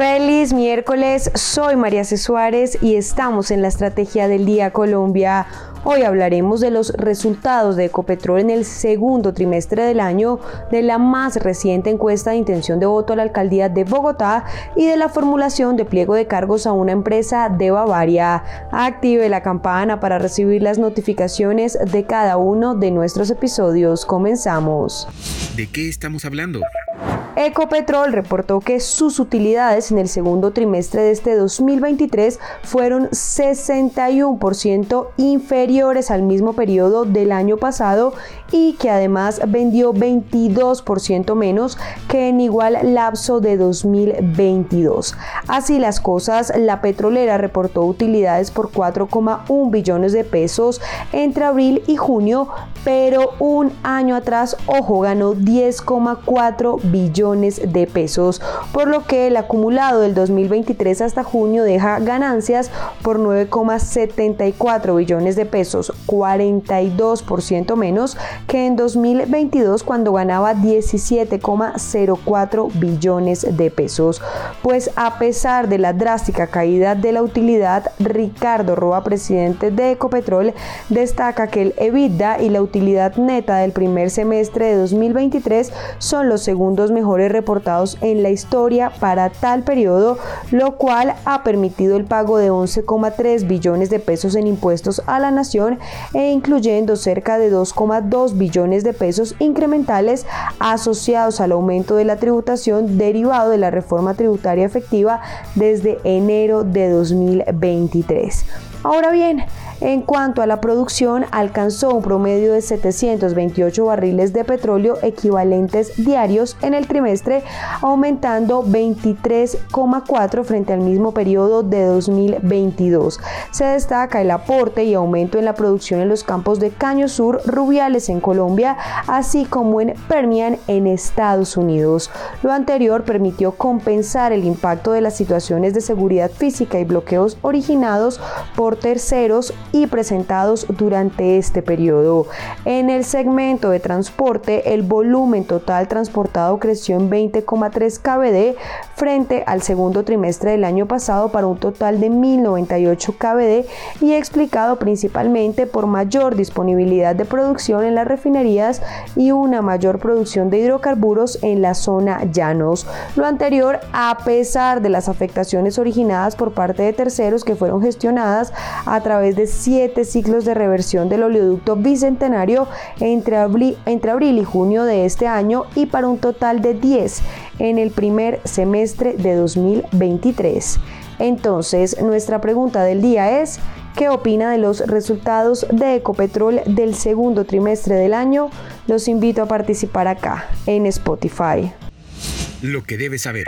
Feliz miércoles, soy María C. Suárez y estamos en la Estrategia del Día Colombia Hoy hablaremos de los resultados de Ecopetrol en el segundo trimestre del año, de la más reciente encuesta de intención de voto a la alcaldía de Bogotá y de la formulación de pliego de cargos a una empresa de Bavaria. Active la campana para recibir las notificaciones de cada uno de nuestros episodios. Comenzamos. ¿De qué estamos hablando? Ecopetrol reportó que sus utilidades en el segundo trimestre de este 2023 fueron 61% inferiores al mismo periodo del año pasado y que además vendió 22% menos que en igual lapso de 2022. Así las cosas, la petrolera reportó utilidades por 4,1 billones de pesos entre abril y junio, pero un año atrás, ojo, ganó 10,4 billones de pesos, por lo que el acumulado del 2023 hasta junio deja ganancias por 9,74 billones de pesos, 42% menos que en 2022 cuando ganaba 17,04 billones de pesos. Pues a pesar de la drástica caída de la utilidad, Ricardo Roa, presidente de Ecopetrol, destaca que el EBITDA y la utilidad neta del primer semestre de 2023 son los segundos mejores reportados en la historia para tal periodo, lo cual ha permitido el pago de 11,3 billones de pesos en impuestos a la nación e incluyendo cerca de 2,2 billones de pesos incrementales asociados al aumento de la tributación derivado de la reforma tributaria efectiva desde enero de 2023. Ahora bien, en cuanto a la producción, alcanzó un promedio de 728 barriles de petróleo equivalentes diarios en el trimestre, aumentando 23,4 frente al mismo periodo de 2022. Se destaca el aporte y aumento en la producción en los campos de Caño Sur, Rubiales en Colombia, así como en Permian en Estados Unidos. Lo anterior permitió compensar el impacto de las situaciones de seguridad física y bloqueos originados por terceros y presentados durante este periodo. En el segmento de transporte, el volumen total transportado creció en 20,3 kbd frente al segundo trimestre del año pasado para un total de 1098 kbd y explicado principalmente por mayor disponibilidad de producción en las refinerías y una mayor producción de hidrocarburos en la zona llanos. Lo anterior a pesar de las afectaciones originadas por parte de terceros que fueron gestionadas a través de siete ciclos de reversión del oleoducto bicentenario entre abril, y junio de este año y para un total de 10 en el primer semestre de 2023. Entonces, nuestra pregunta del día es, ¿qué opina de los resultados de Ecopetrol del segundo trimestre del año? Los invito a participar acá en Spotify. Lo que debes saber.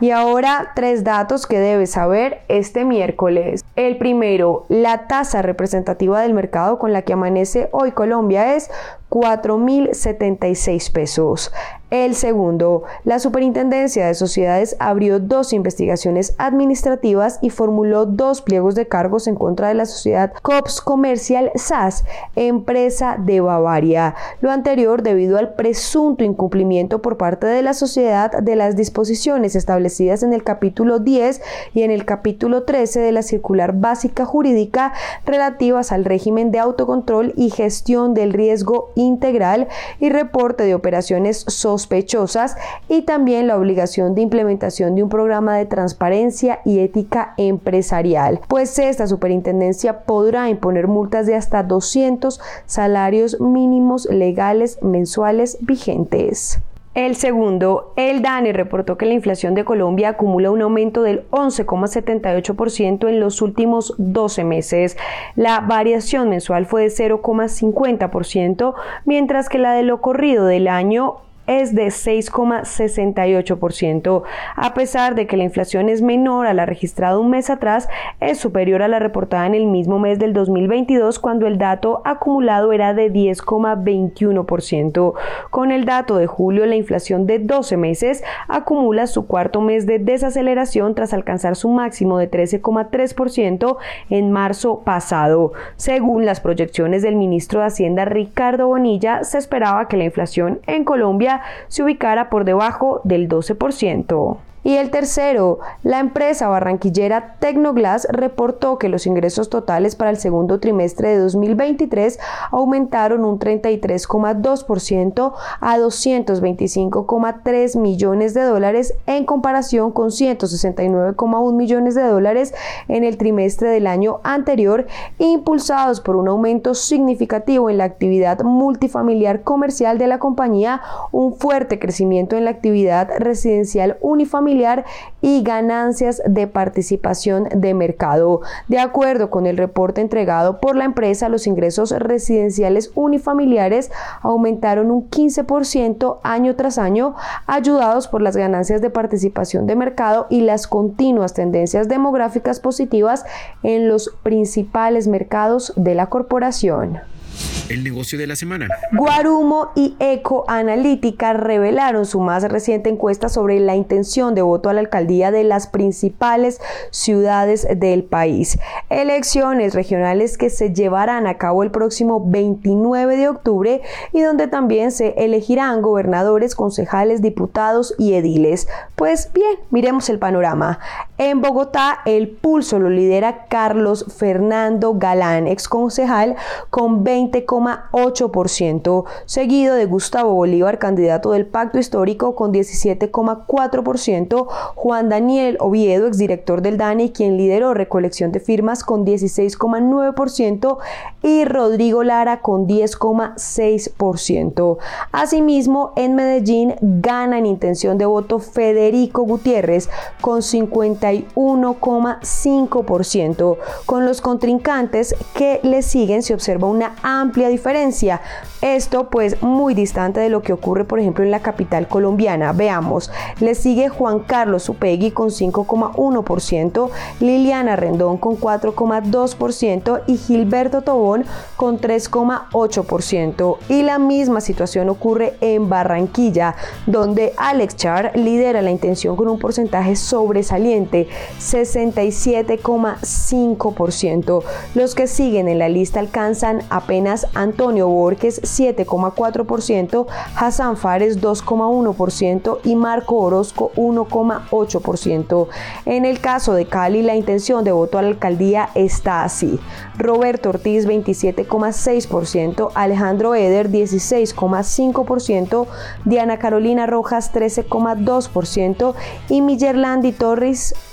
Y ahora tres datos que debes saber este miércoles. El primero, la tasa representativa del mercado con la que amanece hoy Colombia es 4.076 pesos. El segundo, la Superintendencia de Sociedades abrió dos investigaciones administrativas y formuló dos pliegos de cargos en contra de la sociedad COPS Comercial SAS, empresa de Bavaria. Lo anterior debido al presunto incumplimiento por parte de la sociedad de las disposiciones establecidas en el capítulo 10 y en el capítulo 13 de la circular básica jurídica relativas al régimen de autocontrol y gestión del riesgo integral y reporte de operaciones sospechosas y también la obligación de implementación de un programa de transparencia y ética empresarial, pues esta superintendencia podrá imponer multas de hasta 200 salarios mínimos legales mensuales vigentes. El segundo, el DANE reportó que la inflación de Colombia acumula un aumento del 11,78% en los últimos 12 meses. La variación mensual fue de 0,50%, mientras que la de lo corrido del año es de 6,68%. A pesar de que la inflación es menor a la registrada un mes atrás, es superior a la reportada en el mismo mes del 2022 cuando el dato acumulado era de 10,21%. Con el dato de julio, la inflación de 12 meses acumula su cuarto mes de desaceleración tras alcanzar su máximo de 13,3% en marzo pasado. Según las proyecciones del ministro de Hacienda Ricardo Bonilla, se esperaba que la inflación en Colombia se ubicara por debajo del 12%. Y el tercero, la empresa barranquillera Tecnoglass reportó que los ingresos totales para el segundo trimestre de 2023 aumentaron un 33,2% a 225,3 millones de dólares en comparación con 169,1 millones de dólares en el trimestre del año anterior, impulsados por un aumento significativo en la actividad multifamiliar comercial de la compañía, un fuerte crecimiento en la actividad residencial unifamiliar y ganancias de participación de mercado. De acuerdo con el reporte entregado por la empresa, los ingresos residenciales unifamiliares aumentaron un 15% año tras año, ayudados por las ganancias de participación de mercado y las continuas tendencias demográficas positivas en los principales mercados de la corporación. El negocio de la semana. Guarumo y Eco Analítica revelaron su más reciente encuesta sobre la intención de voto a la alcaldía de las principales ciudades del país. Elecciones regionales que se llevarán a cabo el próximo 29 de octubre y donde también se elegirán gobernadores, concejales, diputados y ediles. Pues bien, miremos el panorama. En Bogotá, el pulso lo lidera Carlos Fernando Galán, ex concejal, con 20,8%, seguido de Gustavo Bolívar, candidato del Pacto Histórico, con 17,4%, Juan Daniel Oviedo, exdirector del DANI, quien lideró recolección de firmas con 16,9%, y Rodrigo Lara con 10,6%. Asimismo, en Medellín gana en intención de voto Federico Gutiérrez con 50 1,5%. Con los contrincantes que le siguen se observa una amplia diferencia. Esto pues muy distante de lo que ocurre por ejemplo en la capital colombiana. Veamos, le sigue Juan Carlos Upegui con 5,1%, Liliana Rendón con 4,2% y Gilberto Tobón con 3,8%. Y la misma situación ocurre en Barranquilla, donde Alex Char lidera la intención con un porcentaje sobresaliente 67,5%. Los que siguen en la lista alcanzan apenas Antonio Borges 7,4%, Hassan Fares 2,1% y Marco Orozco 1,8%. En el caso de Cali, la intención de voto a la alcaldía está así. Roberto Ortiz 27,6%, Alejandro Eder 16,5%, Diana Carolina Rojas 13,2% y Millerlandi Torres